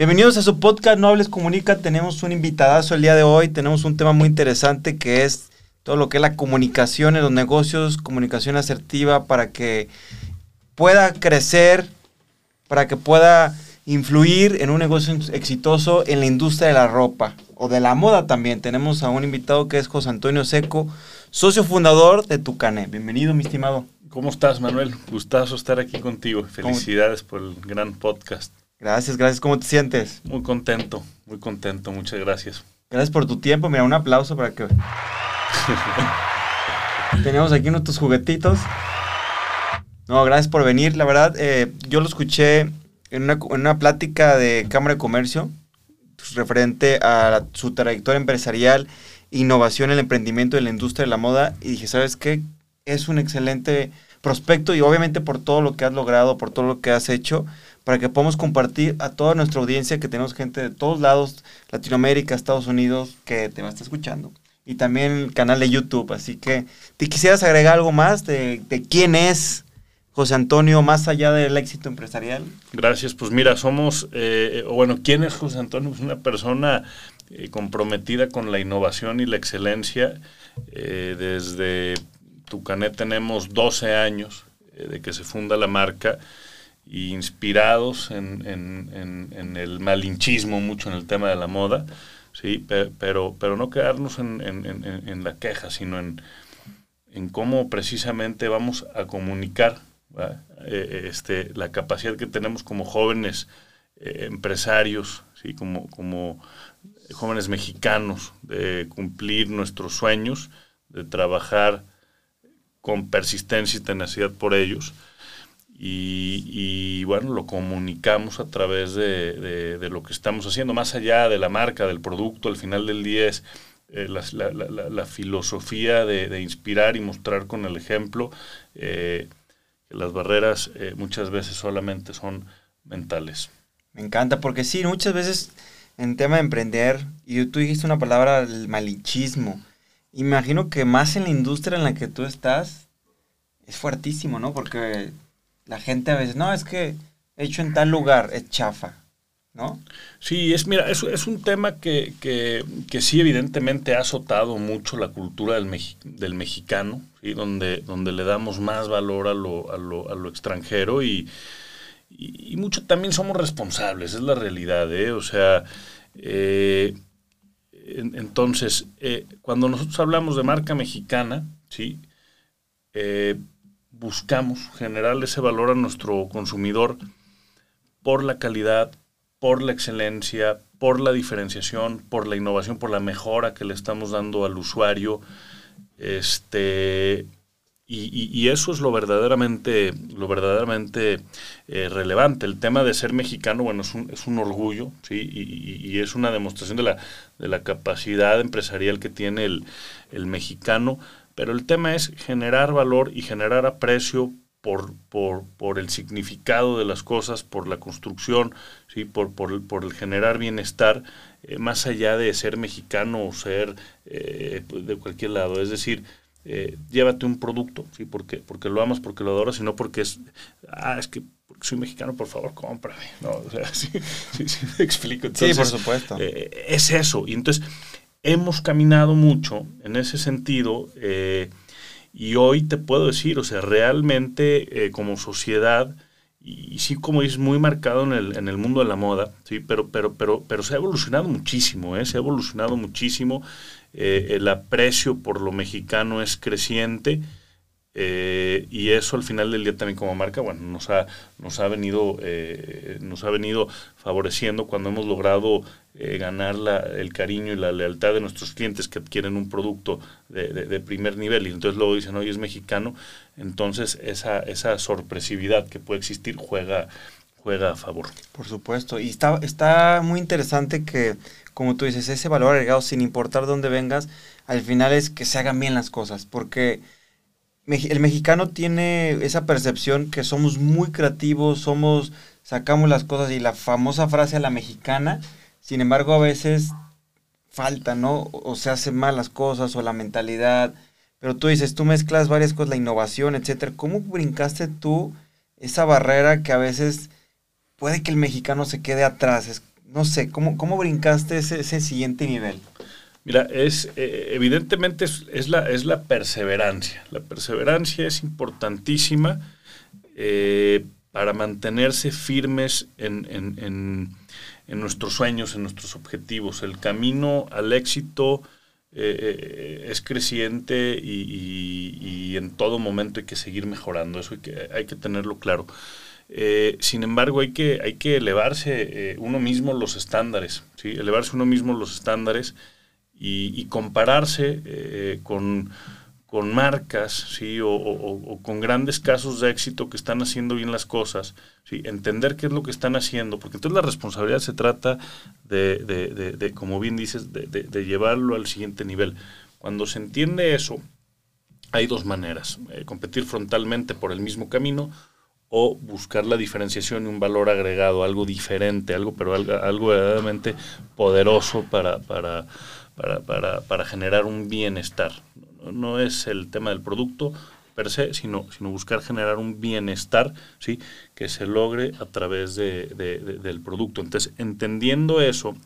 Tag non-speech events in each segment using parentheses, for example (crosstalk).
Bienvenidos a su podcast No Hables Comunica. Tenemos un invitadazo el día de hoy. Tenemos un tema muy interesante que es todo lo que es la comunicación en los negocios, comunicación asertiva para que pueda crecer, para que pueda influir en un negocio exitoso en la industria de la ropa o de la moda también. Tenemos a un invitado que es José Antonio Seco, socio fundador de Tucané. Bienvenido, mi estimado. ¿Cómo estás, Manuel? Gustazo estar aquí contigo. Felicidades por el gran podcast. Gracias, gracias. ¿Cómo te sientes? Muy contento, muy contento. Muchas gracias. Gracias por tu tiempo. Mira, un aplauso para que... (laughs) Tenemos aquí nuestros juguetitos. No, gracias por venir. La verdad, eh, yo lo escuché en una, plática de Cámara de Comercio pues, referente a su trayectoria empresarial, innovación, el emprendimiento de la industria de la moda y dije, ¿sabes qué? Es un excelente prospecto y obviamente por todo lo que has logrado, por todo lo que has hecho, para que podamos compartir a toda nuestra audiencia, que tenemos gente de todos lados, Latinoamérica, Estados Unidos, que te va a estar escuchando. Y también el canal de YouTube. Así que, ¿te quisieras agregar algo más de, quién es José Antonio, más allá del éxito empresarial? Gracias, pues mira, somos, eh, bueno, ¿quién es José Antonio? Es una persona eh, comprometida con la innovación y la excelencia. Eh, desde Tucanet tenemos 12 años de que se funda la marca y inspirados en, el malinchismo, mucho en el tema de la moda, sí, pero, pero no quedarnos en, la queja, sino en, cómo precisamente vamos a comunicar eh, este, la capacidad que tenemos como jóvenes eh, empresarios, ¿sí? como, como jóvenes mexicanos, de cumplir nuestros sueños, de trabajar con persistencia y tenacidad por ellos. Y, bueno, lo comunicamos a través de, lo que estamos haciendo, más allá de la marca, del producto, al final del día es eh, la, filosofía de, inspirar y mostrar con el ejemplo las barreras eh, muchas veces solamente son mentales. Me encanta, porque sí, muchas veces en tema de emprender, y tú dijiste una palabra, el malichismo. Imagino que más en la industria en la que tú estás, es fuertísimo, ¿no? Porque la gente a veces, no, es que hecho en tal lugar, es chafa. ¿no? Sí, es, mira, es, es un tema que, que, que, sí evidentemente ha azotado mucho la cultura del, del mexicano, ¿sí? donde, donde le damos más valor a lo, a lo, a lo extranjero y, y, mucho también somos responsables, es la realidad, ¿eh? O sea, eh, entonces, eh, cuando nosotros hablamos de marca mexicana, ¿sí? Eh, buscamos generar ese valor a nuestro consumidor por la calidad, por la excelencia, por la diferenciación, por la innovación, por la mejora que le estamos dando al usuario. Este, y, eso es lo verdaderamente, lo verdaderamente eh, relevante. El tema de ser mexicano, bueno, es un, es un orgullo, ¿sí? Y, es una demostración de la, de la capacidad empresarial que tiene el, el mexicano. Pero el tema es generar valor y generar aprecio por, por, por, el significado de las cosas, por la construcción, ¿sí? por, por, por el generar bienestar, eh, más allá de ser mexicano o ser eh, pues, de cualquier lado. Es decir, eh, llévate un producto, ¿sí? porque, porque lo amas, porque lo adoras, sino porque es, ah, es que soy mexicano, por favor, cómprame. No, o sea, (laughs) sí, sí, me explico. sí, por supuesto. es eso. Y entonces, hemos caminado mucho en ese sentido. Y hoy te puedo decir, o sea, realmente eh, como sociedad, y, sí como es muy marcado en el, en el mundo de la moda, sí, pero, pero, pero, pero se ha evolucionado muchísimo, ¿eh? se ha evolucionado muchísimo. Eh, el aprecio por lo mexicano es creciente. Eh, y eso al final del día también como marca, bueno, nos ha, nos ha venido, nos ha venido favoreciendo cuando hemos logrado eh, ganar la, el cariño y la lealtad de nuestros clientes que adquieren un producto de, primer nivel y entonces luego dicen, oye, es mexicano, entonces esa, esa sorpresividad que puede existir juega, juega a favor. Por supuesto, y está, está muy interesante que, como tú dices, ese valor agregado, sin importar dónde vengas, al final es que se hagan bien las cosas, porque el mexicano tiene esa percepción que somos muy creativos, somos, sacamos las cosas y la famosa frase a la mexicana, sin embargo, a veces falta, ¿no? O se hacen mal las cosas o la mentalidad. Pero tú dices, tú mezclas varias cosas, la innovación, etcétera. ¿Cómo brincaste tú esa barrera que a veces puede que el mexicano se quede atrás? no sé, ¿cómo, cómo brincaste ese, ese siguiente nivel? Mira, es eh, evidentemente es, la, es la perseverancia. La perseverancia es importantísima eh, para mantenerse firmes en, en, en, nuestros sueños, en nuestros objetivos. El camino al éxito eh, es creciente y, en todo momento hay que seguir mejorando. Eso hay que, hay que tenerlo claro. sin embargo, hay que, hay que elevarse uno mismo los estándares, ¿sí? elevarse uno mismo los estándares y, compararse eh, con, marcas ¿sí? O, con grandes casos de éxito que están haciendo bien las cosas, ¿sí? entender qué es lo que están haciendo, porque entonces la responsabilidad se trata de, de, de, como bien dices, de, llevarlo al siguiente nivel. Cuando se entiende eso, hay dos maneras, eh, competir frontalmente por el mismo camino o buscar la diferenciación y un valor agregado, algo diferente, algo, pero algo, algo verdaderamente poderoso para, para para, para, para generar un bienestar. No, es el tema del producto per se, sino, sino buscar generar un bienestar ¿sí? que se logre a través de, del producto. Entonces, entendiendo eso,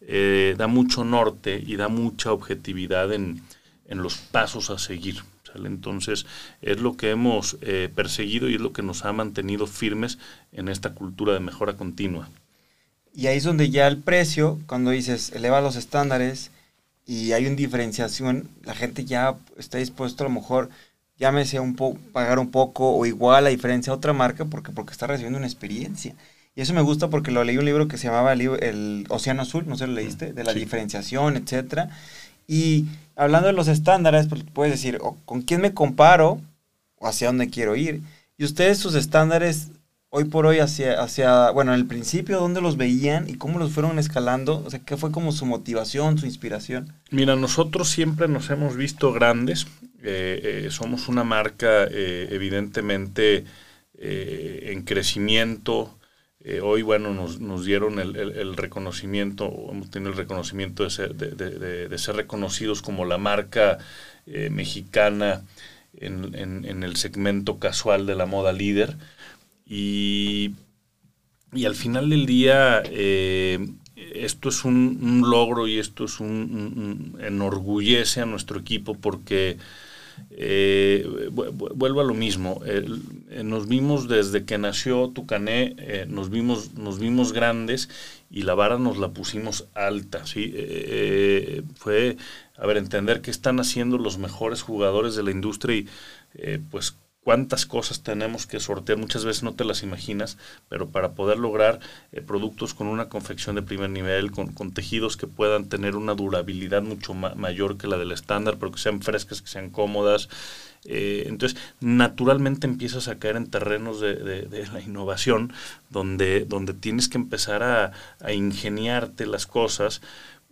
eh, da mucho norte y da mucha objetividad en, en los pasos a seguir. Entonces, es lo que hemos eh, perseguido y es lo que nos ha mantenido firmes en esta cultura de mejora continua. Y ahí es donde ya el precio, cuando dices eleva los estándares, y hay una diferenciación, la gente ya está dispuesto a lo mejor, llámese un poco, pagar un poco o igual a diferencia a otra marca porque, porque está recibiendo una experiencia. Y eso me gusta porque lo leí un libro que se llamaba El, Océano Azul, no sé lo leíste, de la diferenciación, etcétera. Y hablando de los estándares, pues puedes decir, ¿con quién me comparo o hacia dónde quiero ir? Y ustedes sus estándares hoy por hoy hacia, hacia, bueno, en el principio, ¿dónde los veían y cómo los fueron escalando? O sea, ¿qué fue como su motivación, su inspiración? Mira, nosotros siempre nos hemos visto grandes. Eh, eh, somos una marca eh, evidentemente en crecimiento. hoy, bueno, nos, dieron el, reconocimiento, hemos tenido el reconocimiento de ser, de, ser reconocidos como la marca mexicana en, en el segmento casual de la moda líder. Y, al final del día, eh, esto es un, logro y esto es un, enorgullece a nuestro equipo porque eh, vuelvo a lo mismo. Eh, nos vimos desde que nació Tucané, eh, nos, vimos, nos vimos grandes y la vara nos la pusimos alta. ¿sí? fue, a ver, entender qué están haciendo los mejores jugadores de la industria y pues cuántas cosas tenemos que sortear, muchas veces no te las imaginas, pero para poder lograr eh, productos con una confección de primer nivel, con, tejidos que puedan tener una durabilidad mucho mayor que la del estándar, pero que sean frescas, que sean cómodas. Eh, entonces, naturalmente empiezas a caer en terrenos de, la innovación, donde, donde tienes que empezar a, ingeniarte las cosas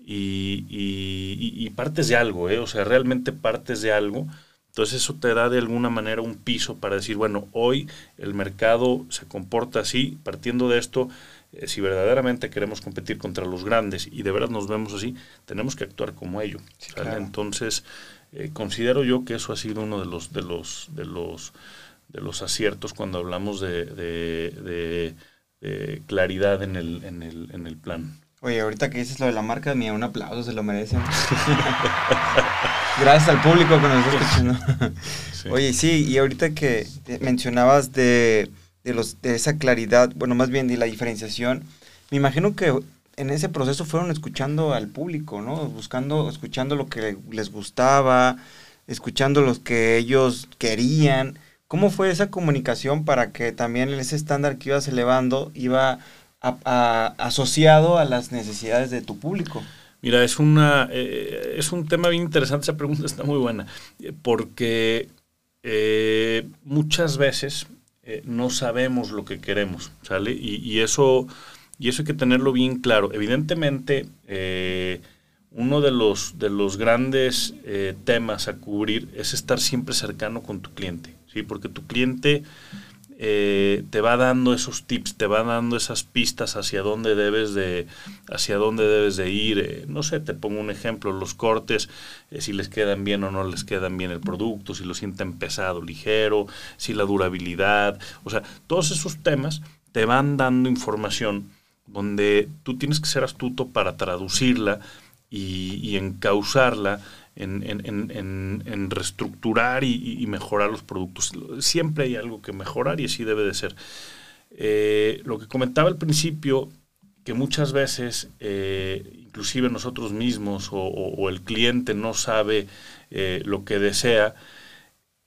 y, y, partes de algo, ¿eh? o sea, realmente partes de algo entonces eso te da de alguna manera un piso para decir, bueno, hoy el mercado se comporta así, partiendo de esto, eh, si verdaderamente queremos competir contra los grandes y de verdad nos vemos así, tenemos que actuar como ellos. Entonces, eh, considero yo que eso ha sido uno de los, de los, de los, de los aciertos cuando hablamos de, de, de claridad en el, en, el, en el plan. Oye, ahorita que dices lo de la marca, mía, un aplauso, se lo merecen. (laughs) Gracias al público que nos está escuchando. Oye, sí, y ahorita que mencionabas de, los, de esa claridad, bueno, más bien de la diferenciación, me imagino que en ese proceso fueron escuchando al público, ¿no? Buscando, escuchando lo que les gustaba, escuchando lo que ellos querían. ¿Cómo fue esa comunicación para que también ese estándar que ibas elevando iba asociado a las necesidades de tu público? Mira, es, una, eh, es un tema bien interesante, esa pregunta está muy buena, porque eh, muchas veces eh, no sabemos lo que queremos, ¿sale? Y, eso, y eso hay que tenerlo bien claro. Evidentemente, uno de los, de los grandes temas a cubrir es estar siempre cercano con tu cliente, ¿sí? Porque tu cliente eh, te va dando esos tips, te va dando esas pistas hacia dónde debes de, hacia dónde debes de ir. Eh, no sé, te pongo un ejemplo, los cortes, eh, si les quedan bien o no les quedan bien el producto, si lo sienten pesado, ligero, si la durabilidad, o sea, todos esos temas te van dando información donde tú tienes que ser astuto para traducirla y, y encauzarla en, en, reestructurar y, mejorar los productos. Siempre hay algo que mejorar y así debe de ser. Eh, lo que comentaba al principio, que muchas veces, eh, inclusive nosotros mismos o, el cliente no sabe eh, lo que desea,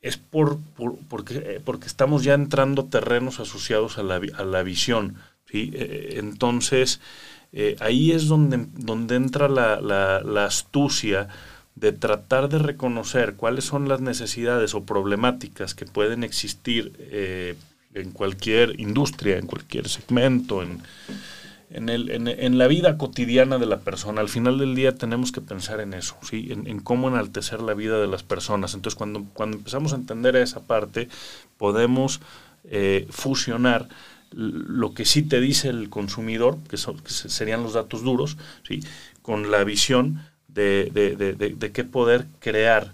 es por, porque, porque, estamos ya entrando terrenos asociados a la, a la visión. ¿sí? entonces, ahí es donde, donde entra la, la, la astucia de tratar de reconocer cuáles son las necesidades o problemáticas que pueden existir eh, en cualquier industria, en cualquier segmento, en, en, el, en, la vida cotidiana de la persona. Al final del día tenemos que pensar en eso, ¿sí? en, cómo enaltecer la vida de las personas. Entonces, cuando, cuando empezamos a entender esa parte, podemos eh, fusionar lo que sí te dice el consumidor, que, son, que serían los datos duros, ¿sí? con la visión de, de, de, de, qué poder crear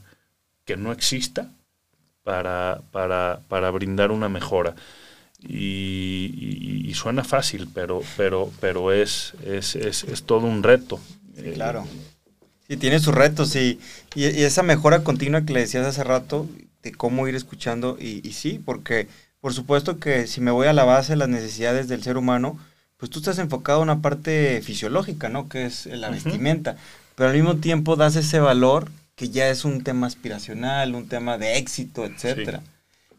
que no exista para, para, para brindar una mejora. Y, suena fácil, pero, pero, pero es, es, es, es todo un reto. claro. Sí, tiene sus retos y, y, esa mejora continua que le decías hace rato de cómo ir escuchando y, sí, porque por supuesto que si me voy a la base de las necesidades del ser humano, pues tú estás enfocado en una parte fisiológica, ¿no? Que es la vestimenta pero al mismo tiempo das ese valor que ya es un tema aspiracional, un tema de éxito, etcétera.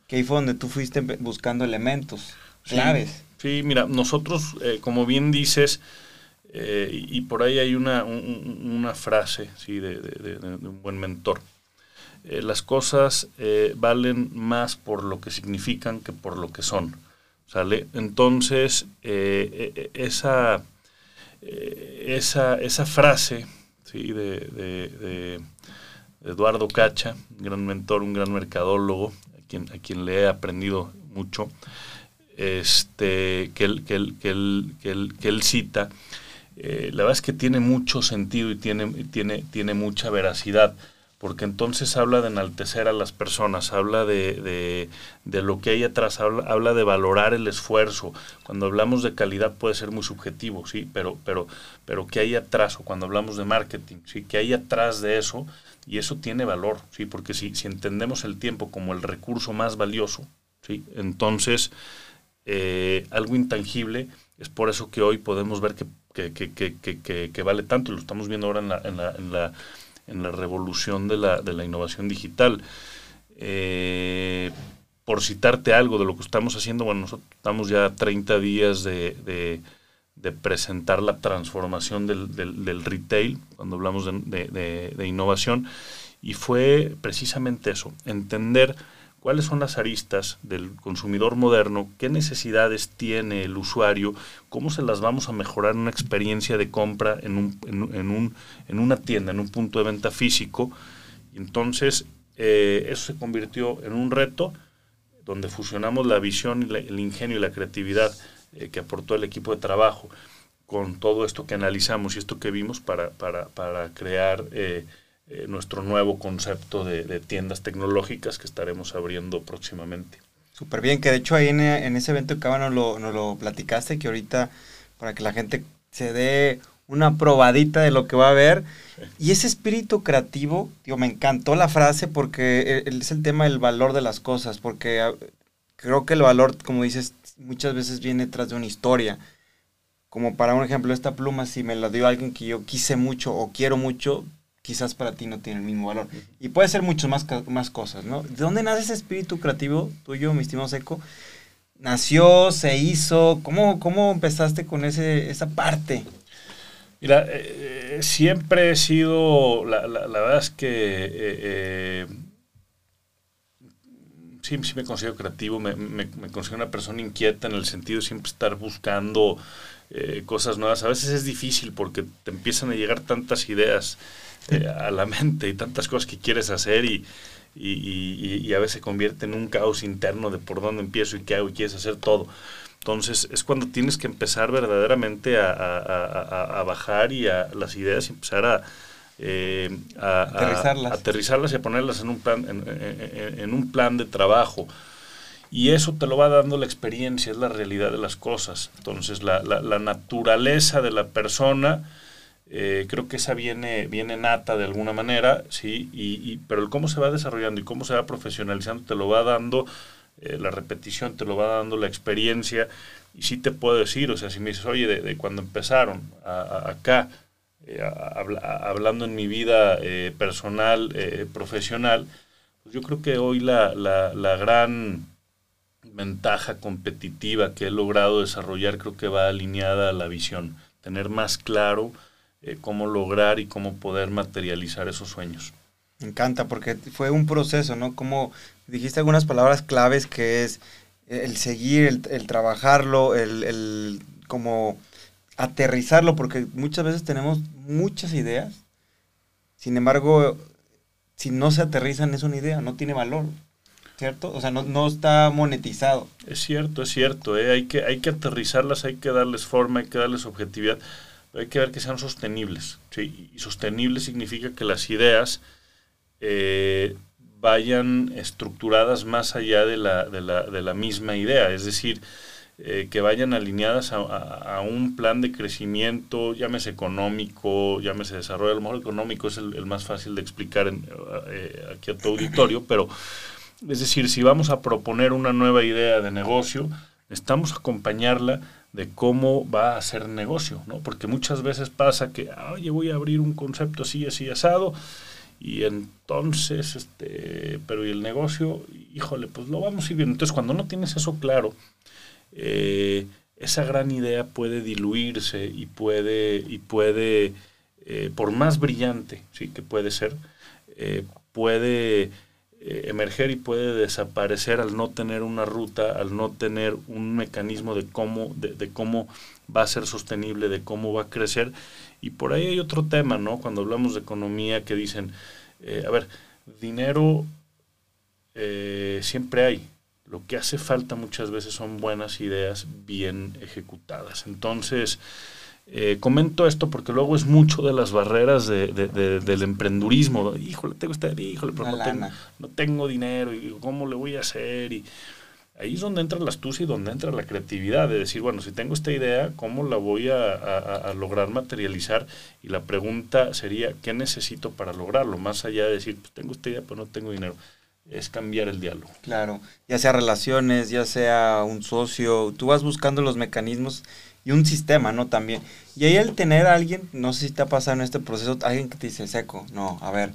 Que ahí fue donde tú fuiste buscando elementos claves. Sí, mira, nosotros, eh, como bien dices, eh, y por ahí hay una, una frase sí, de, un buen mentor. Eh, las cosas valen más por lo que significan que por lo que son. ¿Sale? Entonces, esa, esa, esa frase ¿sí? de, de, Eduardo Cacha, un gran mentor, un gran mercadólogo, a quien, a quien le he aprendido mucho, este, que, él, que, que, que, cita. Eh, la verdad es que tiene mucho sentido y tiene, tiene, tiene mucha veracidad porque entonces habla de enaltecer a las personas, habla de, de, lo que hay atrás, habla, habla, de valorar el esfuerzo. Cuando hablamos de calidad puede ser muy subjetivo, sí, pero, pero, pero ¿qué hay atrás? O cuando hablamos de marketing, sí, ¿qué hay atrás de eso? Y eso tiene valor, sí, porque si, si entendemos el tiempo como el recurso más valioso, sí, entonces eh, algo intangible es por eso que hoy podemos ver que, que, que, que vale tanto, y lo estamos viendo ahora en la, en la, en la en la revolución de la, de la innovación digital. Eh, por citarte algo de lo que estamos haciendo, bueno, nosotros estamos ya 30 días de, de, presentar la transformación del, del, retail, cuando hablamos de, de, innovación, y fue precisamente eso, entender cuáles son las aristas del consumidor moderno, qué necesidades tiene el usuario, cómo se las vamos a mejorar en una experiencia de compra en, un, en, un, en una tienda, en un punto de venta físico. Entonces eh, eso se convirtió en un reto donde fusionamos la visión, el ingenio y la creatividad eh, que aportó el equipo de trabajo con todo esto que analizamos y esto que vimos para, para, para crear... Eh, eh, nuestro nuevo concepto de, tiendas tecnológicas que estaremos abriendo próximamente. Súper bien, que de hecho ahí en, ese evento que nos lo, nos lo platicaste, que ahorita para que la gente se dé una probadita de lo que va a haber. Y ese espíritu creativo, digo, me encantó la frase porque e, es el tema del valor de las cosas, porque creo que el valor, como dices, muchas veces viene tras de una historia. Como para un ejemplo, esta pluma, si me la dio alguien que yo quise mucho o quiero mucho, quizás para ti no tiene el mismo valor. Y puede ser muchas más, más cosas, ¿no? ¿De dónde nace ese espíritu creativo tuyo, mi estimado Seco? ¿Nació, se hizo? ¿Cómo, cómo empezaste con ese, esa parte? Mira, eh, eh, siempre he sido, la, la, verdad es que eh, sí, sí me considero creativo, me, me, considero una persona inquieta en el sentido de siempre estar buscando cosas nuevas. A veces es difícil porque te empiezan a llegar tantas ideas eh, a la mente y tantas cosas que quieres hacer y, y, a veces se convierte en un caos interno de por dónde empiezo y qué hago y quieres hacer todo. Entonces es cuando tienes que empezar verdaderamente a, a, bajar y a las ideas y empezar a, eh, aterrizarlas. aterrizarlas y a ponerlas en un plan, en, en, un plan de trabajo. Y eso te lo va dando la experiencia, es la realidad de las cosas. Entonces, la, la, naturaleza de la persona, eh, creo que esa viene, viene nata de alguna manera, ¿sí? Y, pero el cómo se va desarrollando y cómo se va profesionalizando te lo va dando eh, la repetición, te lo va dando la experiencia. Y sí te puedo decir, o sea, si me dices, oye, de, cuando empezaron acá, eh, hablando en mi vida personal, profesional, pues yo creo que hoy la, la, la gran ventaja competitiva que he logrado desarrollar creo que va alineada a la visión, tener más claro eh, cómo lograr y cómo poder materializar esos sueños. Me encanta porque fue un proceso, ¿no? Como dijiste algunas palabras claves que es el seguir, el, trabajarlo, el, el como aterrizarlo, porque muchas veces tenemos muchas ideas, sin embargo, si no se aterrizan es una idea, no tiene valor. ¿cierto? O sea, no, está monetizado. Es cierto, es cierto, ¿eh? hay, que, hay que aterrizarlas, hay que darles forma, hay que darles objetividad, hay que ver que sean sostenibles. Y sostenible significa que las ideas eh, vayan estructuradas más allá de la, de la, misma idea, es decir, eh, que vayan alineadas a, un plan de crecimiento, llámese económico, llámese desarrollo, a lo mejor económico es el, más fácil de explicar en, aquí a tu auditorio, pero es decir, si vamos a proponer una nueva idea de negocio, necesitamos acompañarla de cómo va a ser negocio, ¿no? Porque muchas veces pasa que, oye, voy a abrir un concepto así, así, asado, y entonces, este, pero ¿y el negocio? Híjole, pues lo vamos a ir viendo. Entonces, cuando no tienes eso claro, eh, esa gran idea puede diluirse y puede, y puede eh, por más brillante sí, que puede ser, eh, puede eh, emerger y puede desaparecer al no tener una ruta, al no tener un mecanismo de cómo, de, cómo va a ser sostenible, de cómo va a crecer. Y por ahí hay otro tema, ¿no? Cuando hablamos de economía que dicen, eh, a ver, dinero eh, siempre hay. Lo que hace falta muchas veces son buenas ideas bien ejecutadas. Entonces, eh, comento esto porque luego es mucho de las barreras de, del emprendurismo. Híjole, tengo esta, híjole, pero no tengo, dinero y cómo le voy a hacer. Y ahí es donde entra la astucia y donde entra la creatividad de decir, bueno, si tengo esta idea, ¿cómo la voy a, lograr materializar? Y la pregunta sería, ¿qué necesito para lograrlo? Más allá de decir, pues tengo esta idea, pero no tengo dinero. Es cambiar el diálogo. Claro, ya sea relaciones, ya sea un socio, tú vas buscando los mecanismos y un sistema, ¿no? También. Y ahí el tener a alguien, no sé si te ha pasado en este proceso, alguien que te dice, seco, no, a ver,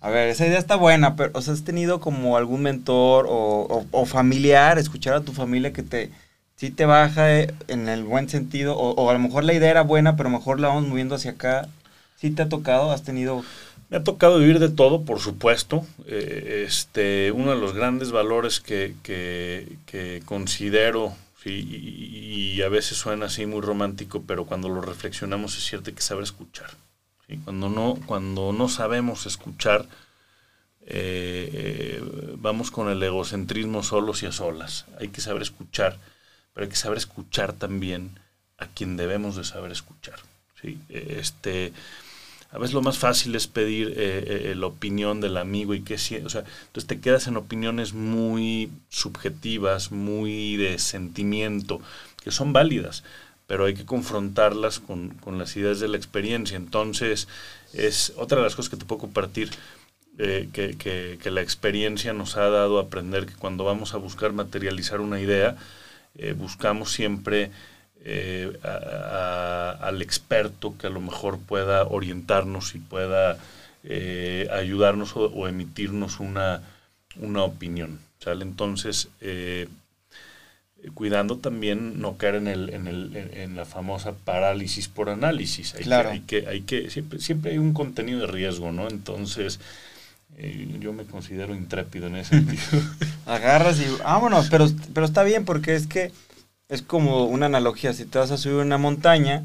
a ver, esa idea está buena, pero, o sea, has tenido como algún mentor o, familiar, escuchar a tu familia que te, sí te baja eh, en el buen sentido, o, a lo mejor la idea era buena, pero mejor la vamos moviendo hacia acá. ¿Sí te ha tocado? ¿Has tenido...? Me ha tocado vivir de todo, por supuesto. Eh, este, uno de los grandes valores que, que, que considero y, a veces suena así muy romántico, pero cuando lo reflexionamos es cierto que saber escuchar. Cuando, no, cuando no sabemos escuchar, eh, vamos con el egocentrismo solos y a solas. Hay que saber escuchar, pero hay que saber escuchar también a quien debemos de saber escuchar. ¿sí? Este, a veces lo más fácil es pedir eh, eh, eh, la opinión del amigo y que o sea, entonces te quedas en opiniones muy subjetivas, muy de sentimiento, que son válidas, pero hay que confrontarlas con, con las ideas de la experiencia. Entonces, es otra de las cosas que te puedo compartir. que, que, que, la experiencia nos ha dado a aprender que cuando vamos a buscar materializar una idea, buscamos siempre eh, al experto que a lo mejor pueda orientarnos y pueda eh, ayudarnos o, emitirnos una, una opinión. ¿sale? Entonces, eh, cuidando también no caer en, el, en, el, en, la famosa parálisis por análisis. Hay claro. que, hay que, hay que, siempre, siempre hay un contenido de riesgo, ¿no? Entonces, yo me considero intrépido en ese sentido. (laughs) Agarras y vámonos, pero, pero está bien porque es que es como una analogía, si te vas a subir una montaña,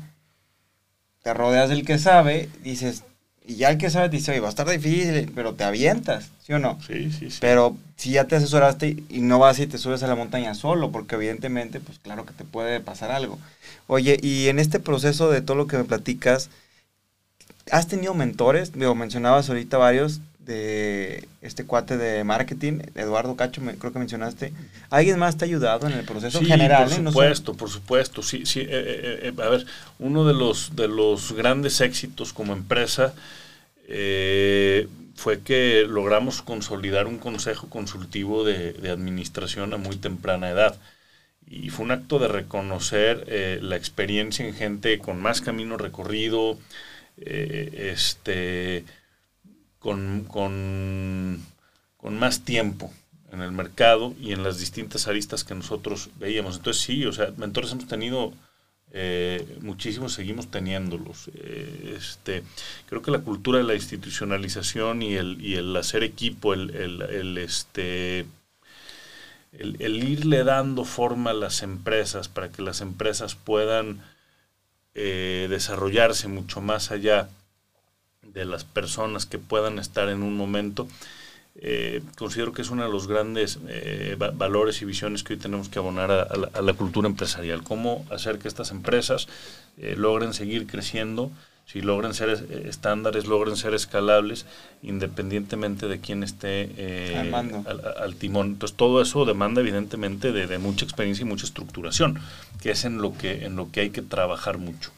te rodeas del que sabe, dices, y ya el que sabe te dice, oye, va a estar difícil, pero te avientas, ¿sí o no? Sí, sí, sí. Pero si ya te asesoraste y no vas y te subes a la montaña solo, porque evidentemente, pues claro que te puede pasar algo. Oye, y en este proceso de todo lo que me platicas, ¿has tenido mentores? Digo, mencionabas ahorita varios. De este cuate de marketing, Eduardo Cacho, me, creo que mencionaste. ¿Alguien más te ha ayudado en el proceso general? Por supuesto, por supuesto. Sí, sí. Eh, eh, eh, a ver, uno de los, de los grandes éxitos como empresa fue que logramos consolidar un consejo consultivo de, de, administración a muy temprana edad. Y fue un acto de reconocer la experiencia en gente con más camino recorrido, este con, con, más tiempo en el mercado y en las distintas aristas que nosotros veíamos. Entonces sí, o sea, mentores hemos tenido eh, muchísimos, seguimos teniéndolos. Eh, este, creo que la cultura de la institucionalización y el, y el hacer equipo, el, el, este, el, irle dando forma a las empresas para que las empresas puedan eh, desarrollarse mucho más allá de las personas que puedan estar en un momento, eh, considero que es uno de los grandes eh, valores y visiones que hoy tenemos que abonar a, la, cultura empresarial. Cómo hacer que estas empresas eh, logren seguir creciendo, si logren ser estándares, logren ser escalables, independientemente de quién esté al, timón. Entonces todo eso demanda evidentemente de, de mucha experiencia y mucha estructuración, que es en lo que, en lo que hay que trabajar mucho.